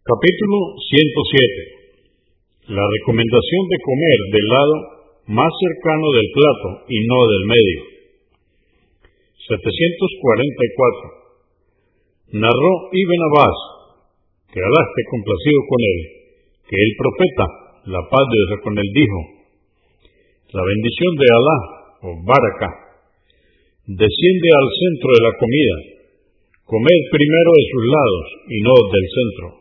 Capítulo 107. La recomendación de comer del lado más cercano del plato y no del medio. 744. Narró Ibn Abbas, que Alá esté complacido con él, que el profeta, la paz de Dios con él, dijo, la bendición de Alá, o Baraka, desciende al centro de la comida, comed primero de sus lados y no del centro.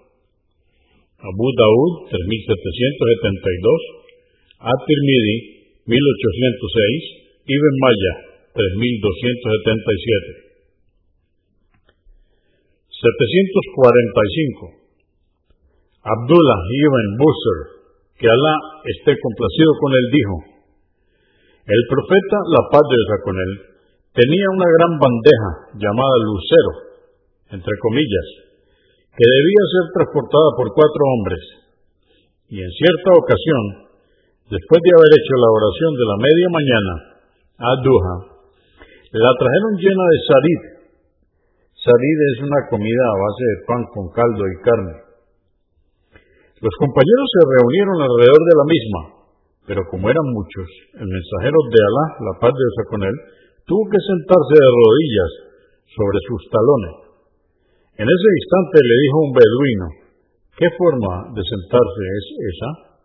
Abu Daud, 3772, At-Tirmidhi, 1806, Ibn Maya, 3277. 745. Abdullah ibn Busr, que Alá esté complacido con él, dijo, el profeta, la paz de Dios con él, tenía una gran bandeja llamada lucero, entre comillas, que debía ser transportada por cuatro hombres. Y en cierta ocasión, después de haber hecho la oración de la media mañana, a Duha, la trajeron llena de sarid. Sarid es una comida a base de pan con caldo y carne. Los compañeros se reunieron alrededor de la misma, pero como eran muchos, el mensajero de Alá, la paz de Dios con él, tuvo que sentarse de rodillas sobre sus talones. En ese instante le dijo un beduino, ¿qué forma de sentarse es esa?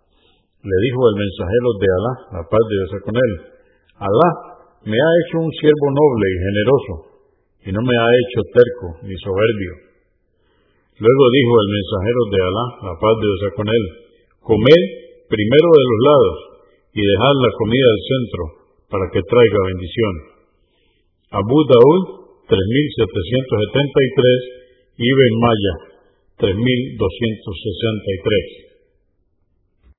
Le dijo el mensajero de Alá, la paz de Dios con él, Alá me ha hecho un siervo noble y generoso, y no me ha hecho terco ni soberbio. Luego dijo el mensajero de Alá, la paz de Dios con él, comed primero de los lados y dejad la comida del centro para que traiga bendición. Abu Daud, 3773, Ibn Maya, 3263.